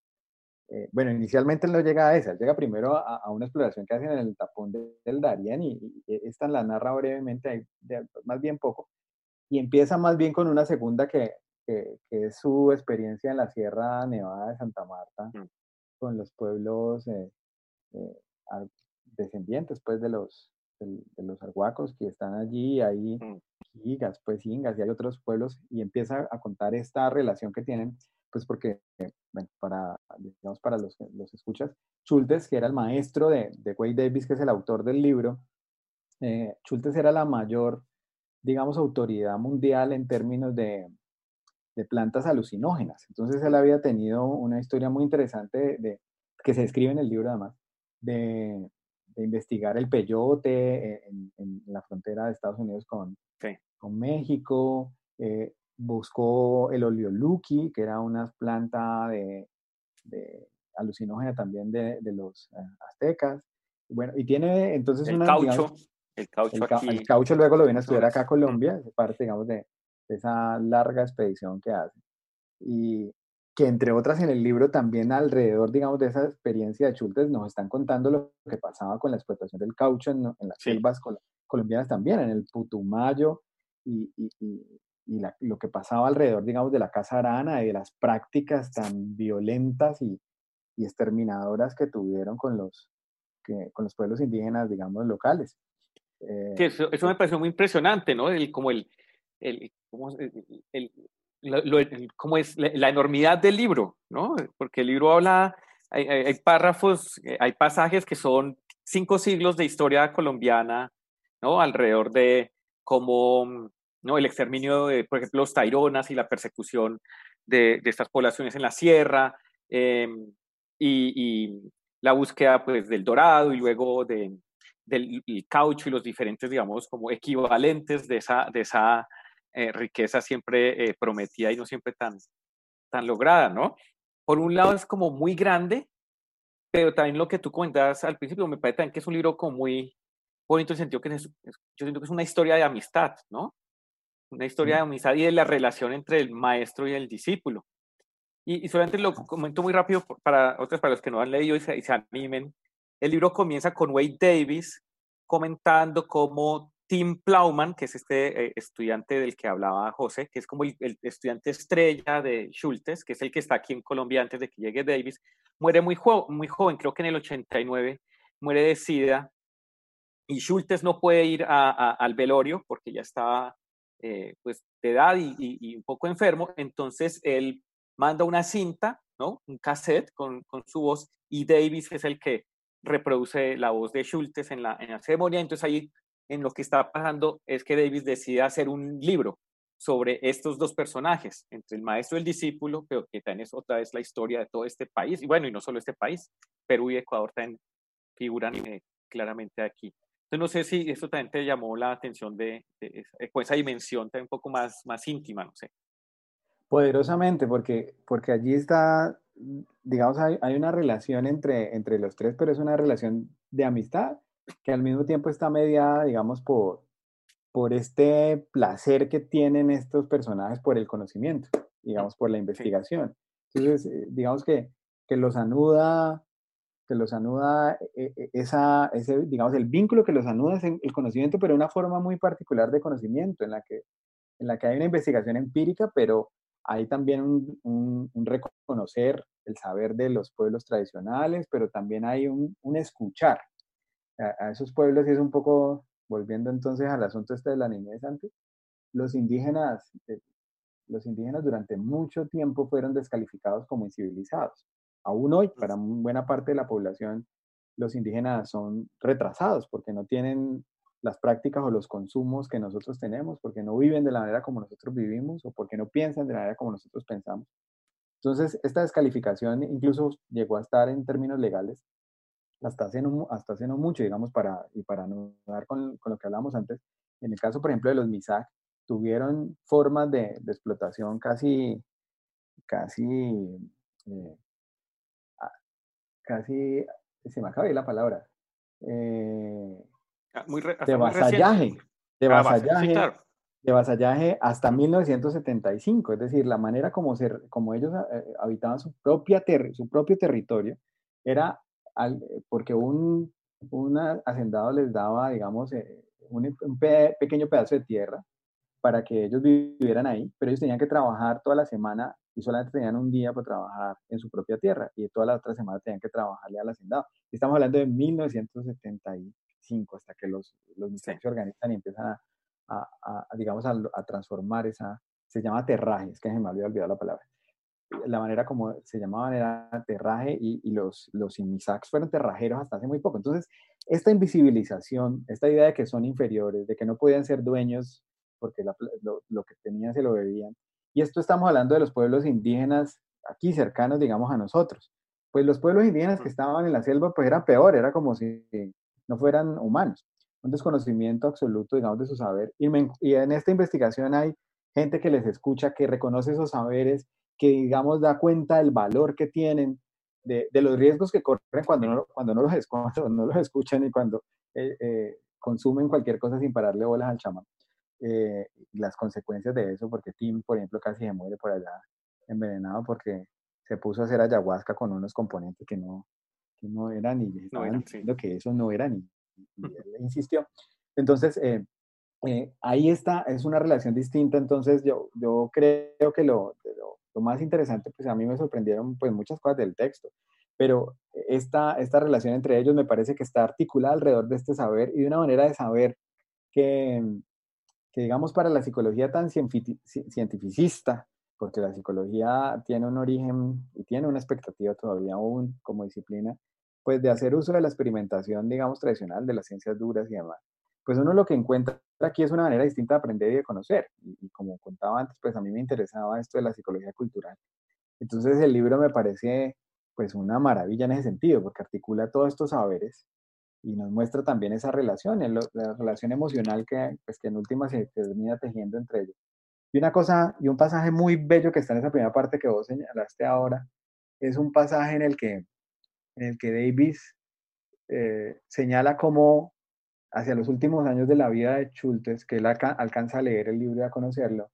eh, bueno, inicialmente no llega a esa, llega primero a, una exploración que hacen en el tapón del Darién y, esta la narra brevemente, más bien poco, y empieza más bien con una segunda que, que, que, es su experiencia en la Sierra Nevada de Santa Marta, mm con los pueblos eh, eh, descendientes pues de los, de, los arhuacos que están allí, hay gigas, mm. pues ingas y hay otros pueblos y empieza a contar esta relación que tienen, pues porque, bueno, para, digamos, para los, los escuchas, Schultes, que era el maestro de, de Wade Davis, que es el autor del libro, eh, Schultes era la mayor, digamos, autoridad mundial en términos de, de plantas alucinógenas. Entonces él había tenido una historia muy interesante de, que se describe en el libro además, de, investigar el peyote en, la frontera de Estados Unidos con, con México. Eh, buscó el oleoluki, que era una planta de, alucinógena también de, los eh, aztecas. Bueno, y tiene entonces el una... Caucho, el caucho. El, caucho luego lo viene a estudiar acá a Colombia, es parte, digamos, de, esa larga expedición que hace. Y que entre otras en el libro también alrededor, digamos, de esa experiencia de Chultes nos están contando lo que pasaba con la explotación del caucho en, las selvas colombianas también, en el Putumayo y, lo que pasaba alrededor, digamos, de la Casa Arana y de las prácticas tan violentas y, exterminadoras que tuvieron con los, con los pueblos indígenas, digamos, locales. Eh, eso, eso, me pareció muy impresionante, ¿no? El, como el, el, ¿cómo, el, cómo es la, enormidad del libro, ¿no? Porque el libro habla, hay, párrafos, eh, hay pasajes que son cinco siglos de historia colombiana, ¿no? Alrededor de cómo, ¿no? El exterminio de, por ejemplo, los taironas y la persecución de, de estas poblaciones en la sierra, em, y, y, la búsqueda, pues, del dorado y luego de, del caucho y los diferentes, digamos, como equivalentes de esa, de esa eh, riqueza siempre eh, prometida y no siempre tan, tan lograda, ¿no? Por un lado es como muy grande, pero también lo que tú comentabas al principio me parece también que es un libro como muy bonito en el sentido que es, yo siento que es una historia de amistad, ¿no? Una historia de amistad y de la relación entre el maestro y el discípulo. Y, solamente lo comento muy rápido para otros, para los que no han leído y se, y se animen. El libro comienza con Wade Davis comentando cómo Tim Plauman, que es este eh, estudiante del que hablaba José, que es como el, estudiante estrella de Schultes, que es el que está aquí en Colombia antes de que llegue Davis, muere muy, muy joven, creo que en el 89, muere de SIDA y Schultes no puede ir al velorio porque ya estaba eh, pues de edad y, un poco enfermo, entonces él manda una cinta, ¿no? Un cassette con, con, su voz y Davis es el que reproduce la voz de Schultes en la, en la ceremonia, entonces ahí en lo que está pasando es que Davis decide hacer un libro sobre estos dos personajes, entre el maestro y el discípulo, pero que también es otra vez la historia de todo este país, y bueno, y no solo este país, Perú y Ecuador también figuran eh, claramente aquí no sé si eso también te llamó la atención de, con esa dimensión también un poco más, más íntima, no sé. Poderosamente, porque, porque allí está, digamos, hay, hay, una relación entre, entre los tres, pero es una relación de amistad que al mismo tiempo está mediada, digamos, por, por este placer que tienen estos personajes por el conocimiento, digamos, por la investigación. Entonces, eh, digamos que, que los anuda que los anuda, eh, eh, esa, ese, digamos, el vínculo que los anuda es el conocimiento, pero una forma muy particular de conocimiento, en la que, en la que hay una investigación empírica, pero hay también un, un, reconocer el saber de los pueblos tradicionales, pero también hay un, un escuchar a, esos pueblos, y es un poco, volviendo entonces al asunto este de la niñez antes, los indígenas, eh, los indígenas durante mucho tiempo fueron descalificados como incivilizados. Aún hoy, para buena parte de la población, los indígenas son retrasados porque no tienen las prácticas o los consumos que nosotros tenemos, porque no viven de la manera como nosotros vivimos o porque no piensan de la manera como nosotros pensamos. Entonces, esta descalificación incluso llegó a estar en términos legales hasta hace no, hasta hace no mucho, digamos, para, y para no dar con, con, lo que hablábamos antes. En el caso, por ejemplo, de los MISAC, tuvieron formas de, de explotación casi, casi eh, casi, se me acaba de la palabra, eh, ah, muy de vasallaje, de ah, vasallaje, de vasallaje hasta 1975, es decir, la manera como, ser, como ellos eh, habitaban su, propia su propio territorio era porque un, un hacendado les daba, digamos, eh, un, un pequeño pedazo de tierra para que ellos vivieran ahí, pero ellos tenían que trabajar toda la semana y solamente tenían un día para trabajar en su propia tierra y toda la otra semana tenían que trabajarle al hacendado. Estamos hablando de 1975, hasta que los, los se organizan y empiezan a, a, digamos, a, transformar esa, se llama terraje, es que se me había olvidado la palabra. La manera como se llamaban era terraje y, y los, los inmisacs fueron terrajeros hasta hace muy poco. Entonces, esta invisibilización, esta idea de que son inferiores, de que no podían ser dueños porque lo, lo que tenían se lo bebían, y esto estamos hablando de los pueblos indígenas aquí cercanos, digamos, a nosotros. Pues los pueblos indígenas que estaban en la selva, pues eran peor, era como si no fueran humanos. Un desconocimiento absoluto, digamos, de su saber. Y, y en esta investigación hay gente que les escucha, que reconoce esos saberes, que, digamos, da cuenta del valor que tienen, de, de los riesgos que corren cuando no, cuando no, los, escuchan, [laughs] no los escuchan y cuando eh, eh, consumen cualquier cosa sin pararle bolas al chamán. Eh, las consecuencias de eso, porque Tim, por ejemplo, casi se muere por allá envenenado porque se puso a hacer ayahuasca con unos componentes que no, que no eran y estaban diciendo que eso no era ni, y él insistió. Entonces, eh, eh, ahí está, es una relación distinta, entonces yo, yo creo que lo, lo, lo, más interesante, pues a mí me sorprendieron pues muchas cosas del texto, pero esta, esta relación entre ellos me parece que está articulada alrededor de este saber y de una manera de saber que, que digamos para la psicología tan cientificista, porque la psicología tiene un origen y tiene una expectativa todavía aún como disciplina, pues de hacer uso de la experimentación, digamos, tradicional de las ciencias duras y demás. Pues uno lo que encuentra aquí es una manera distinta de aprender y de conocer. Y, como contaba antes, pues a mí me interesaba esto de la psicología cultural. Entonces el libro me parece pues una maravilla en ese sentido, porque articula todos estos saberes y nos muestra también esa relación, la relación emocional que, pues, que en última se termina tejiendo entre ellos. Y una cosa, y un pasaje muy bello que está en esa primera parte que vos señalaste ahora, es un pasaje en el que, en el que Davis eh, señala cómo hacia los últimos años de la vida de Schultes, que él alcanza a leer el libro y a conocerlo,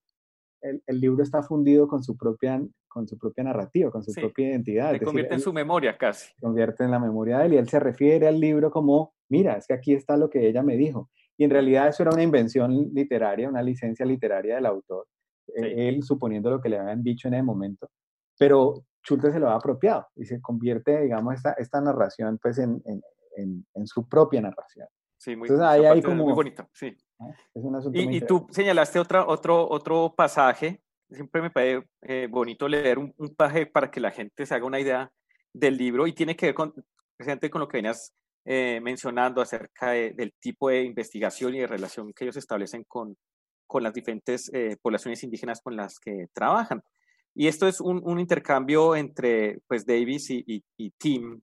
el, el libro está fundido con su propia con su propia narrativa, con su propia identidad. Se convierte en su memoria casi. Se convierte en la memoria de él y él se refiere al libro como, mira, es que aquí está lo que ella me dijo. Y en realidad eso era una invención literaria, una licencia literaria del autor, eh, él suponiendo lo que le habían dicho en ese momento. Pero Schulte se lo ha apropiado y se convierte, digamos, esta, esta narración pues en, en, en, su propia narración. Sí, muy, Entonces, como... muy bonito, sí. Ah, y, y tú señalaste otra, otro, otro pasaje, siempre me parece eh, bonito leer un, un, pasaje para que la gente se haga una idea del libro y tiene que ver con, precisamente con lo que venías eh, mencionando acerca del tipo de investigación y de relación que ellos establecen con, con las diferentes eh, poblaciones indígenas con las que trabajan. Y esto es un, un intercambio entre pues, Davis y, y, y Tim,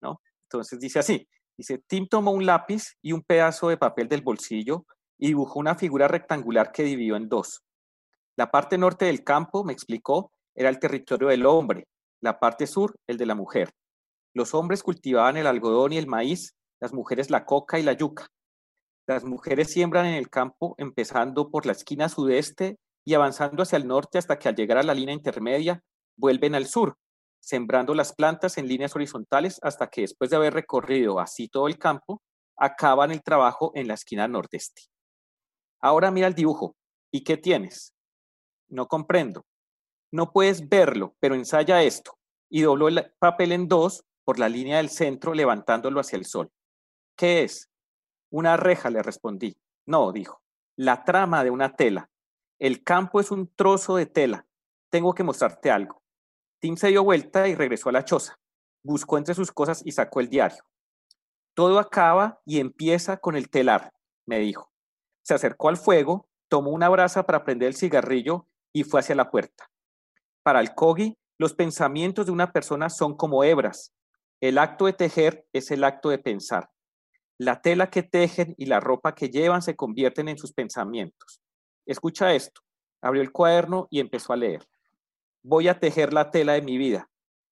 ¿no? Entonces dice así, Dice, Tim tomó un lápiz y un pedazo de papel del bolsillo y dibujó una figura rectangular que dividió en dos. La parte norte del campo, me explicó, era el territorio del hombre, la parte sur, el de la mujer. Los hombres cultivaban el algodón y el maíz, las mujeres la coca y la yuca. Las mujeres siembran en el campo empezando por la esquina sudeste y avanzando hacia el norte hasta que al llegar a la línea intermedia vuelven al sur, sembrando las plantas en líneas horizontales hasta que después de haber recorrido así todo el campo, acaban el trabajo en la esquina nordeste. Ahora mira el dibujo. ¿Y qué tienes? No comprendo. No puedes verlo, pero ensaya esto. Y dobló el papel en dos por la línea del centro, levantándolo hacia el sol. ¿Qué es? Una reja, le respondí. No, dijo. La trama de una tela. El campo es un trozo de tela. Tengo que mostrarte algo. Tim se dio vuelta y regresó a la choza. Buscó entre sus cosas y sacó el diario. Todo acaba y empieza con el telar, me dijo. Se acercó al fuego, tomó una brasa para prender el cigarrillo y fue hacia la puerta. Para el Kogi, los pensamientos de una persona son como hebras. El acto de tejer es el acto de pensar. La tela que tejen y la ropa que llevan se convierten en sus pensamientos. Escucha esto. Abrió el cuaderno y empezó a leer voy a tejer la tela de mi vida,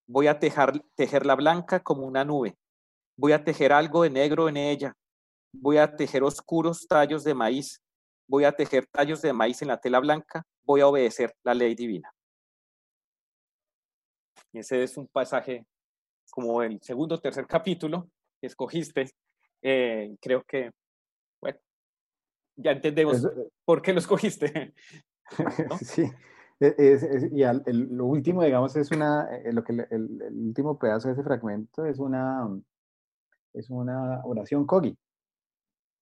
voy a tejer, tejerla blanca como una nube, voy a tejer algo de negro en ella, voy a tejer oscuros tallos de maíz, voy a tejer tallos de maíz en la tela blanca, voy a obedecer la ley divina. Ese es un pasaje como el segundo o tercer capítulo que escogiste. Eh, creo que, bueno, ya entendemos por qué lo escogiste. [laughs] Sí, es, y lo último, digamos, es una, eh, lo que el, último pedazo de ese fragmento es una, es una oración Kogi,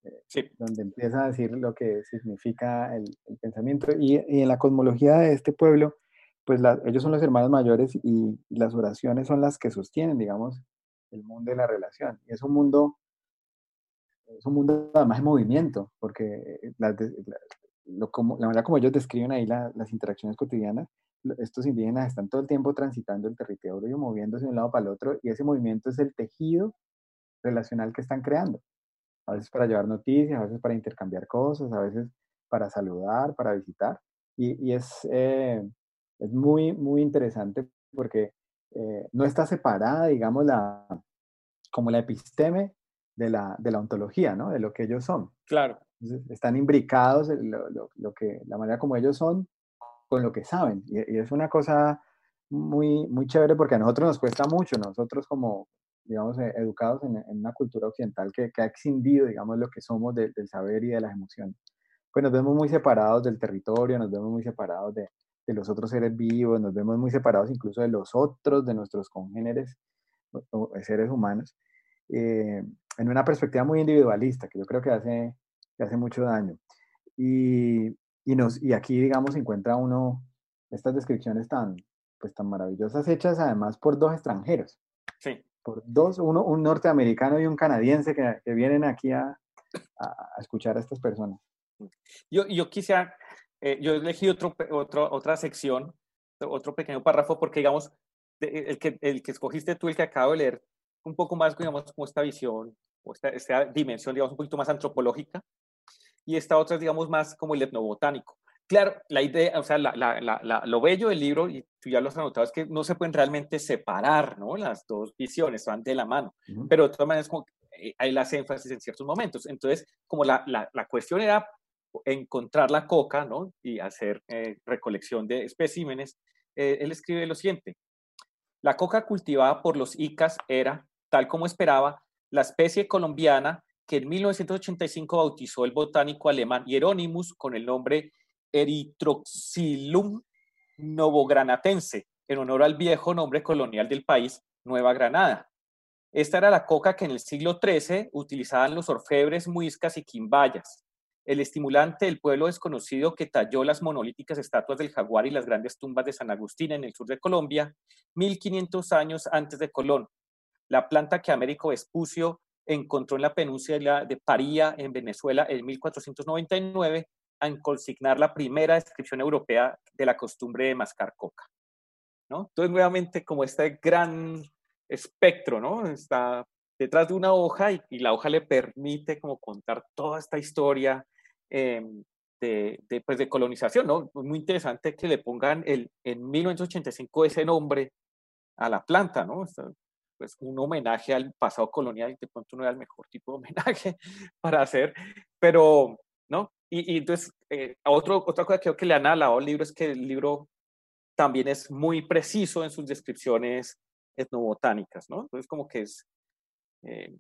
eh, donde empieza a decir lo que significa el, pensamiento. Y, y, en la cosmología de este pueblo, pues ellos son los hermanos mayores y, las oraciones son las que sostienen, digamos, el mundo de la relación. Y es un mundo, es un mundo además de movimiento, porque las, como, la manera como ellos describen ahí las interacciones cotidianas, estos indígenas están todo el tiempo transitando el territorio, moviéndose de un lado para el otro, y ese movimiento es el tejido relacional que están creando. A veces para llevar noticias, a veces para intercambiar cosas, a veces para saludar, para visitar. Y, es, eh, es muy, muy interesante porque eh, no está separada, digamos, la, como la episteme de la, de la ontología, ¿no? De lo que ellos son. Claro están imbricados lo, lo, que, la manera como ellos son con lo que saben. Y, es una cosa muy, muy chévere porque a nosotros nos cuesta mucho, nosotros como, digamos, eh, educados en, una cultura occidental que, que, ha excindido, digamos, lo que somos del saber y de las emociones. Pues nos vemos muy separados del territorio, nos vemos muy separados de, de los otros seres vivos, nos vemos muy separados incluso de los otros, de nuestros congéneres, seres humanos, eh, en una perspectiva muy individualista, que yo creo que hace, que hace mucho daño. Y, y, nos, y aquí, digamos, encuentra uno estas descripciones tan, pues, tan maravillosas, hechas además por dos extranjeros. Sí. Por dos, uno, un norteamericano y un canadiense que, que vienen aquí a, a, escuchar a estas personas. Yo, yo quisiera, eh, yo elegí otro, otro, otra sección, otro pequeño párrafo, porque digamos, el que, el que escogiste tú, el que acabo de leer, un poco más, digamos, como esta visión, o esta, esta dimensión, digamos, un poquito más antropológica, y esta otra es, digamos, más como el etnobotánico. Claro, la idea, o sea, la, la, la, lo bello del libro, y tú ya lo has anotado, es que no se pueden realmente separar, ¿no? Las dos visiones van de la mano, pero de todas maneras como eh, hay las énfasis en ciertos momentos. Entonces, como la, cuestión era encontrar la coca, ¿no? Y hacer eh, recolección de especímenes, eh, él escribe lo siguiente. La coca cultivada por los icas era, tal como esperaba, la especie colombiana que en 1985 bautizó el botánico alemán Hieronymus con el nombre Erythroxylum novogranatense, en honor al viejo nombre colonial del país, Nueva Granada. Esta era la coca que en el siglo XIII utilizaban los orfebres, muiscas y quimbayas. El estimulante del pueblo desconocido que talló las monolíticas estatuas del jaguar y las grandes tumbas de San Agustín en el sur de Colombia, 1500 años antes de Colón. La planta que Américo Vespucio encontró en la península de Paría, en Venezuela, en 1499, al consignar la primera descripción europea de la costumbre de mascar coca. ¿no? Entonces, nuevamente, como este gran espectro, ¿no? Está detrás de una hoja y, la hoja le permite como contar toda esta historia em, de, de, pues, de, colonización, ¿no? Muy interesante que le pongan el, en 1985 ese nombre a la planta, ¿no? Pues un homenaje al pasado colonial, de pronto no era el mejor tipo de homenaje [laughs] para hacer, pero, ¿no? Y, y entonces, eh, otro, otra cosa que creo que le han alabado al libro es que el libro también es muy preciso en sus descripciones etnobotánicas, ¿no? Entonces, como que es, eh,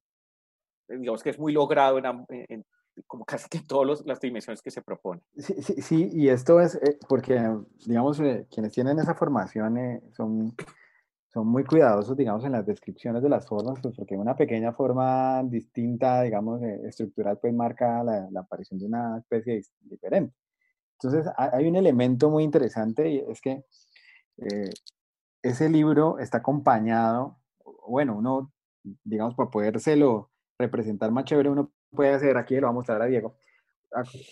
digamos que es muy logrado en, como casi que todas las dimensiones que se propone. Sí, sí, sí y esto es eh, porque, digamos, eh, quienes tienen esa formación son, son muy cuidadosos, digamos, en las descripciones de las formas, pues porque una pequeña forma distinta, digamos, estructural, pues marca la, la, aparición de una especie diferente. Entonces, hay un elemento muy interesante y es que ese libro está acompañado, bueno, uno, digamos, para podérselo representar más chévere, uno puede hacer, aquí lo va a mostrar a Diego,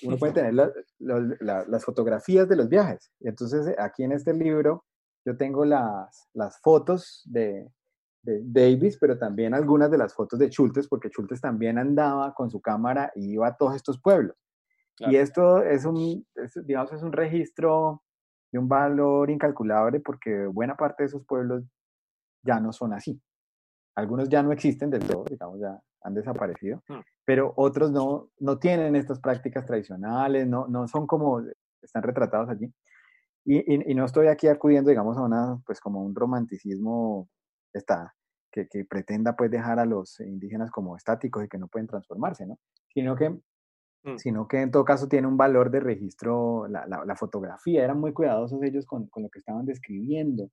uno puede tener las fotografías de los viajes. Entonces aquí en este libro yo tengo las, las fotos de, de, Davis, pero también algunas de las fotos de Schultes, porque Schultes también andaba con su cámara y iba a todos estos pueblos. Y esto es un, digamos, es un registro de un valor incalculable porque buena parte de esos pueblos ya no son así. Algunos ya no existen del todo, digamos, ya han desaparecido, mm. pero otros no, no tienen estas prácticas tradicionales, no, no son como están retratados allí. Y, y, no estoy aquí acudiendo, digamos, a una, pues como un romanticismo está, que, que, pretenda pues dejar a los indígenas como estáticos y que no pueden transformarse, ¿no? Sino que Mm. sino que en todo caso tiene un valor de registro, la, la, fotografía, eran muy cuidadosos ellos con, con lo que estaban describiendo,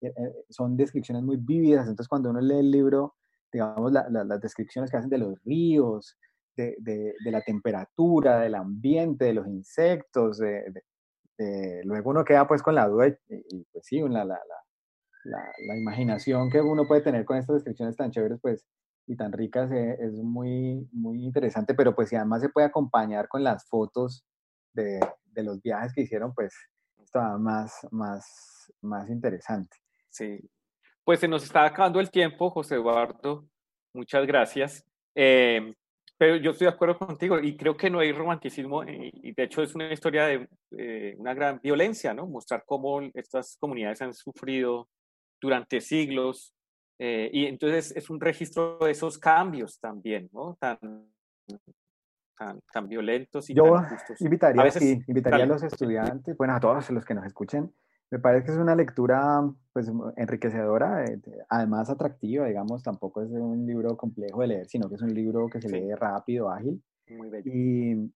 eh, eh, son descripciones muy vívidas, entonces cuando uno lee el libro, digamos, las descripciones que hacen de los ríos, de, de, la temperatura, del ambiente, de los insectos, luego uno queda pues con la duda y, pues sí, la, la, la, imaginación que uno puede tener con estas descripciones tan chéveres, pues y tan ricas eh, es muy, muy interesante, pero pues si además se puede acompañar con las fotos de, de los viajes que hicieron, pues está más, más, más interesante. Sí, pues se nos está acabando el tiempo, José Eduardo, muchas gracias. Em, pero yo estoy de acuerdo contigo y creo que no hay romanticismo y, de hecho es una historia de eh, una gran violencia, ¿no? Mostrar cómo estas comunidades han sufrido durante siglos eh, y entonces es un registro de esos cambios también, ¿no? Tan, tan, tan violentos y Yo tan justos. invitaría, a veces, invitaría a los estudiantes, bueno, a todos los que nos escuchen, me parece que es una lectura pues enriquecedora, eh, además atractiva, digamos, tampoco es un libro complejo de leer, sino que es un libro que se lee rápido, ágil. Muy bello. Y,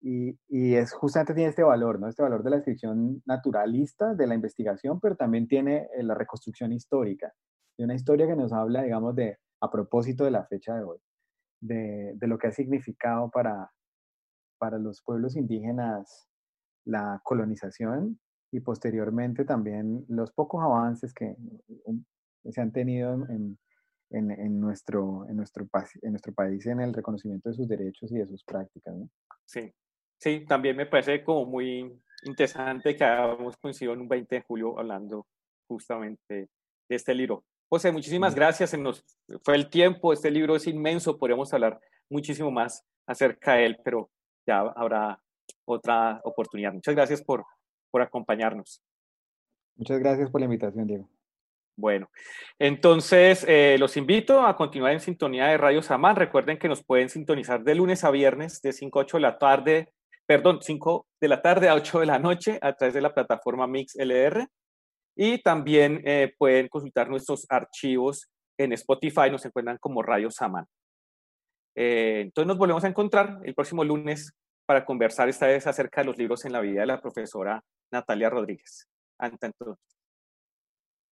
y, y, es justamente tiene este valor, ¿no? Este valor de la descripción naturalista, de la investigación, pero también tiene eh, la reconstrucción histórica de una historia que nos habla, digamos, de, a propósito de la fecha de hoy, de, de lo que ha significado para, para los pueblos indígenas la colonización y posteriormente también los pocos avances que se han tenido en, en, en, nuestro, en, nuestro, en nuestro país en el reconocimiento de sus derechos y de sus prácticas. ¿no? Sí, sí, también me parece como muy interesante que hayamos coincidido en un 20 de julio hablando justamente de este libro. José, muchísimas gracias. Se nos fue el tiempo. Este libro es inmenso. Podríamos hablar muchísimo más acerca de él, pero ya habrá otra oportunidad. Muchas gracias por, por acompañarnos. Muchas gracias por la invitación, Diego. Bueno, entonces eh, los invito a continuar en sintonía de Radio Samán. Recuerden que nos pueden sintonizar de lunes a viernes de 5 a 8 de la tarde, perdón, 5 de la tarde a 8 de la noche a través de la plataforma Mix LR. Y también eh, pueden consultar nuestros archivos en Spotify, nos encuentran como Radio Saman. Eh, entonces nos volvemos a encontrar el próximo lunes para conversar esta vez acerca de los libros en la vida de la profesora Natalia Rodríguez.